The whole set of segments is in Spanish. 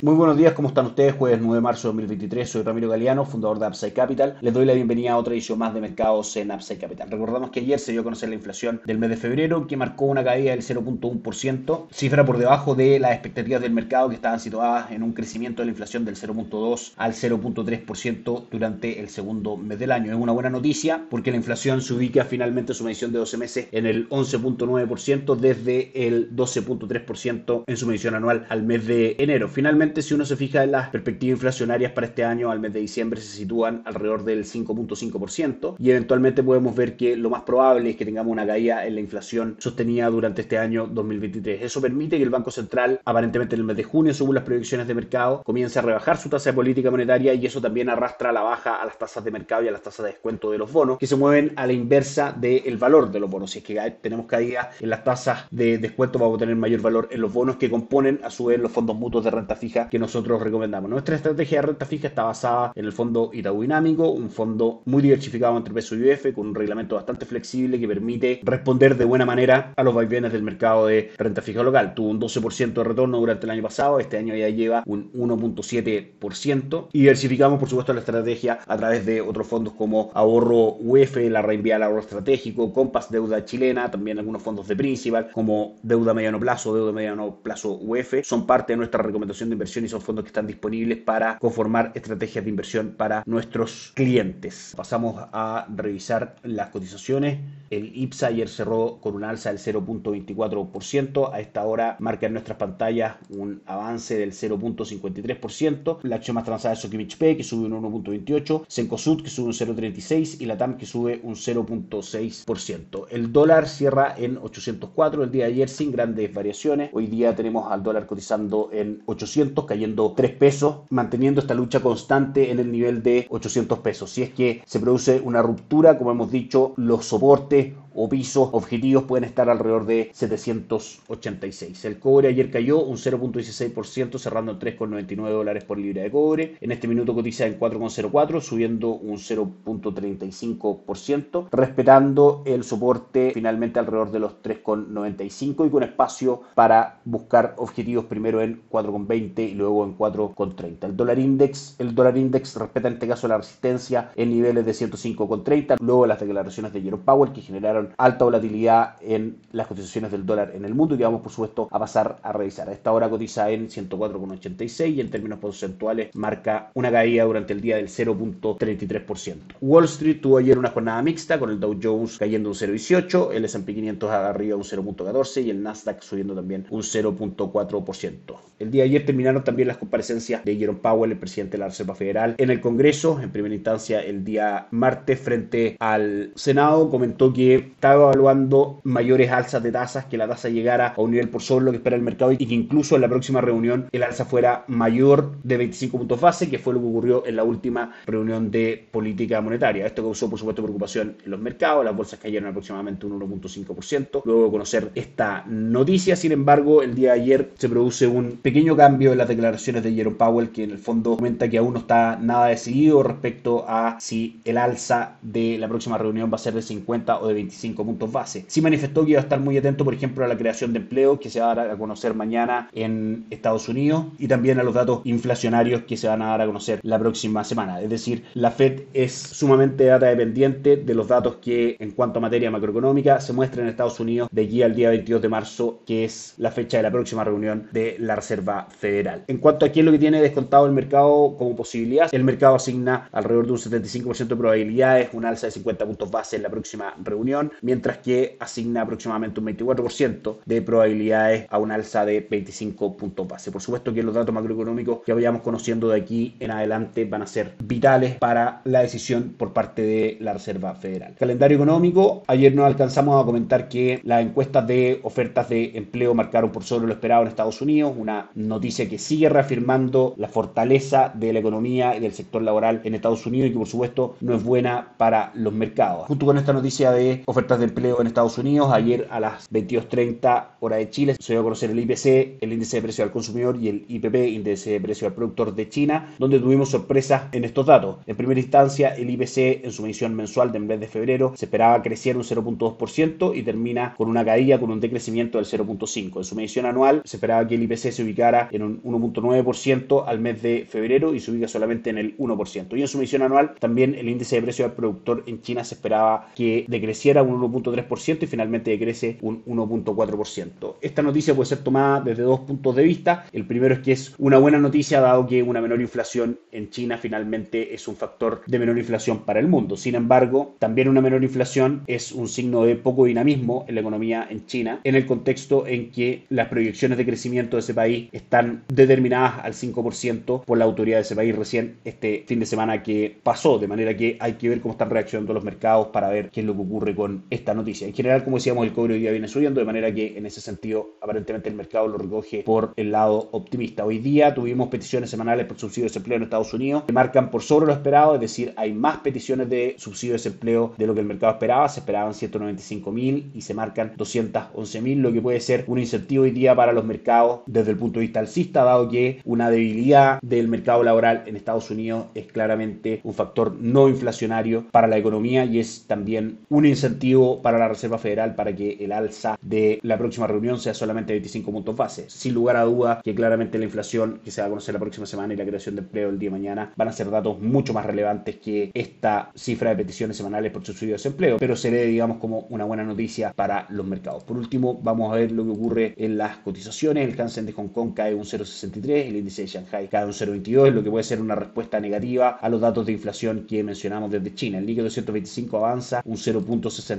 Muy buenos días, ¿cómo están ustedes? Jueves 9 de marzo de 2023, soy Ramiro Galeano, fundador de Upside Capital. Les doy la bienvenida a otra edición más de mercados en Upside Capital. Recordamos que ayer se dio a conocer la inflación del mes de febrero, que marcó una caída del 0.1%, cifra por debajo de las expectativas del mercado que estaban situadas en un crecimiento de la inflación del 0.2 al 0.3% durante el segundo mes del año. Es una buena noticia porque la inflación se ubica finalmente su medición de 12 meses en el 11.9% desde el 12.3% en su medición anual al mes de enero. Finalmente, si uno se fija en las perspectivas inflacionarias para este año, al mes de diciembre se sitúan alrededor del 5.5% y eventualmente podemos ver que lo más probable es que tengamos una caída en la inflación sostenida durante este año 2023. Eso permite que el Banco Central, aparentemente en el mes de junio, según las proyecciones de mercado, comience a rebajar su tasa de política monetaria y eso también arrastra la baja a las tasas de mercado y a las tasas de descuento de los bonos, que se mueven a la inversa del valor de los bonos. Si es que tenemos caída en las tasas de descuento, vamos a tener mayor valor en los bonos que componen a su vez los fondos mutuos de renta fija que nosotros recomendamos. Nuestra estrategia de renta fija está basada en el fondo Itaú Dinámico, un fondo muy diversificado entre peso y UF, con un reglamento bastante flexible que permite responder de buena manera a los vaivenes del mercado de renta fija local. Tuvo un 12% de retorno durante el año pasado, este año ya lleva un 1.7% y diversificamos por supuesto la estrategia a través de otros fondos como ahorro UF, la reenvía al ahorro estratégico, Compass deuda chilena, también algunos fondos de principal como deuda mediano plazo, deuda mediano plazo UF, son parte de nuestra recomendación de inversión y son fondos que están disponibles para conformar estrategias de inversión para nuestros clientes. Pasamos a revisar las cotizaciones. El IPSA ayer cerró con un alza del 0.24%. A esta hora marca en nuestras pantallas un avance del 0.53%. La acción más transada es Sokimich P, que sube un 1.28%. Sencosud, que sube un 0.36%. Y la TAM, que sube un 0.6%. El dólar cierra en 804 el día de ayer sin grandes variaciones. Hoy día tenemos al dólar cotizando en 800 cayendo 3 pesos, manteniendo esta lucha constante en el nivel de 800 pesos. Si es que se produce una ruptura, como hemos dicho, los soportes o pisos objetivos pueden estar alrededor de 786. El cobre ayer cayó un 0.16%, cerrando en 3,99 dólares por libra de cobre. En este minuto cotiza en 4,04, subiendo un 0.35%, respetando el soporte finalmente alrededor de los 3,95 y con espacio para buscar objetivos primero en 4,20 y luego en 4,30. El dólar index, el dólar index respeta en este caso la resistencia en niveles de 105,30, luego las declaraciones de Jerome Powell que generaron alta volatilidad en las cotizaciones del dólar en el mundo y que vamos por supuesto a pasar a revisar. A esta hora cotiza en 104,86 y en términos porcentuales marca una caída durante el día del 0.33%. Wall Street tuvo ayer una jornada mixta con el Dow Jones cayendo un 0.18, el S&P 500 arriba un 0.14 y el Nasdaq subiendo también un 0.4%. El día de ayer terminaron también las comparecencias de Jerome Powell, el presidente de la Reserva Federal, en el Congreso. En primera instancia, el día martes, frente al Senado, comentó que estaba evaluando mayores alzas de tasas, que la tasa llegara a un nivel por sobre lo que espera el mercado y que incluso en la próxima reunión el alza fuera mayor de 25 puntos base, que fue lo que ocurrió en la última reunión de política monetaria. Esto causó, por supuesto, preocupación en los mercados, las bolsas cayeron aproximadamente un 1.5%. Luego de conocer esta noticia, sin embargo, el día de ayer se produce un pequeño cambio en las declaraciones de Jerome Powell, que en el fondo comenta que aún no está nada decidido respecto a si el alza de la próxima reunión va a ser de 50 o de 25 puntos base. Sí manifestó que iba a estar muy atento, por ejemplo, a la creación de empleo que se va a dar a conocer mañana en Estados Unidos y también a los datos inflacionarios que se van a dar a conocer la próxima semana. Es decir, la Fed es sumamente data dependiente de los datos que en cuanto a materia macroeconómica se muestran en Estados Unidos de aquí al día 22 de marzo, que es la fecha de la próxima reunión de la Reserva Federal. En cuanto a qué es lo que tiene descontado el mercado como posibilidad, el mercado asigna alrededor de un 75% de probabilidades, un alza de 50 puntos base en la próxima reunión, mientras que asigna aproximadamente un 24% de probabilidades a un alza de 25 puntos base. Por supuesto que los datos macroeconómicos que vayamos conociendo de aquí en adelante van a ser vitales para la decisión por parte de la Reserva Federal. Calendario económico, ayer nos alcanzamos a comentar que las encuestas de ofertas de empleo marcaron por sobre lo esperado en Estados Unidos, una noticia que sigue reafirmando la fortaleza de la economía y del sector laboral en Estados Unidos y que por supuesto no es buena para los mercados. Junto con esta noticia de ofertas ofertas de empleo en Estados Unidos. Ayer a las 22.30 hora de Chile se dio a conocer el IPC, el índice de precio al consumidor y el IPP, índice de precio al productor de China, donde tuvimos sorpresas en estos datos. En primera instancia, el IPC en su medición mensual del mes de febrero se esperaba crecer un 0.2% y termina con una caída con un decrecimiento del 0.5%. En su medición anual se esperaba que el IPC se ubicara en un 1.9% al mes de febrero y se ubica solamente en el 1%. Y en su medición anual también el índice de precio al productor en China se esperaba que decreciera un 1.3% y finalmente decrece un 1.4%. Esta noticia puede ser tomada desde dos puntos de vista. El primero es que es una buena noticia dado que una menor inflación en China finalmente es un factor de menor inflación para el mundo. Sin embargo, también una menor inflación es un signo de poco dinamismo en la economía en China en el contexto en que las proyecciones de crecimiento de ese país están determinadas al 5% por la autoridad de ese país recién este fin de semana que pasó, de manera que hay que ver cómo están reaccionando los mercados para ver qué es lo que ocurre con esta noticia. En general, como decíamos, el cobre hoy día viene subiendo, de manera que en ese sentido aparentemente el mercado lo recoge por el lado optimista. Hoy día tuvimos peticiones semanales por subsidio de desempleo en Estados Unidos que marcan por sobre lo esperado, es decir, hay más peticiones de subsidio de desempleo de lo que el mercado esperaba, se esperaban 195 mil y se marcan 211 mil, lo que puede ser un incentivo hoy día para los mercados desde el punto de vista alcista, dado que una debilidad del mercado laboral en Estados Unidos es claramente un factor no inflacionario para la economía y es también un incentivo para la Reserva Federal para que el alza de la próxima reunión sea solamente 25 puntos base. Sin lugar a duda que claramente la inflación que se va a conocer la próxima semana y la creación de empleo el día de mañana van a ser datos mucho más relevantes que esta cifra de peticiones semanales por subsidio de desempleo, pero se ve digamos como una buena noticia para los mercados. Por último, vamos a ver lo que ocurre en las cotizaciones. El Hansen de Hong Kong cae un 0.63, el índice de Shanghai cae un 0.22, lo que puede ser una respuesta negativa a los datos de inflación que mencionamos desde China. El líquido 125 avanza un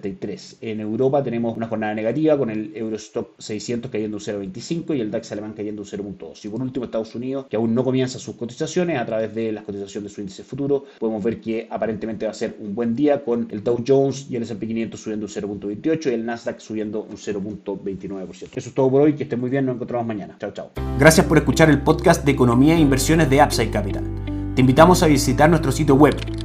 0.63. En Europa tenemos una jornada negativa con el Eurostock 600 cayendo un 0.25 y el DAX alemán cayendo un 0.2. Y por último Estados Unidos, que aún no comienza sus cotizaciones a través de las cotizaciones de su índice futuro, podemos ver que aparentemente va a ser un buen día con el Dow Jones y el S&P 500 subiendo un 0.28 y el Nasdaq subiendo un 0.29%. Eso es todo por hoy, que estén muy bien, nos encontramos mañana. Chao, chao. Gracias por escuchar el podcast de Economía e Inversiones de Upside Capital. Te invitamos a visitar nuestro sitio web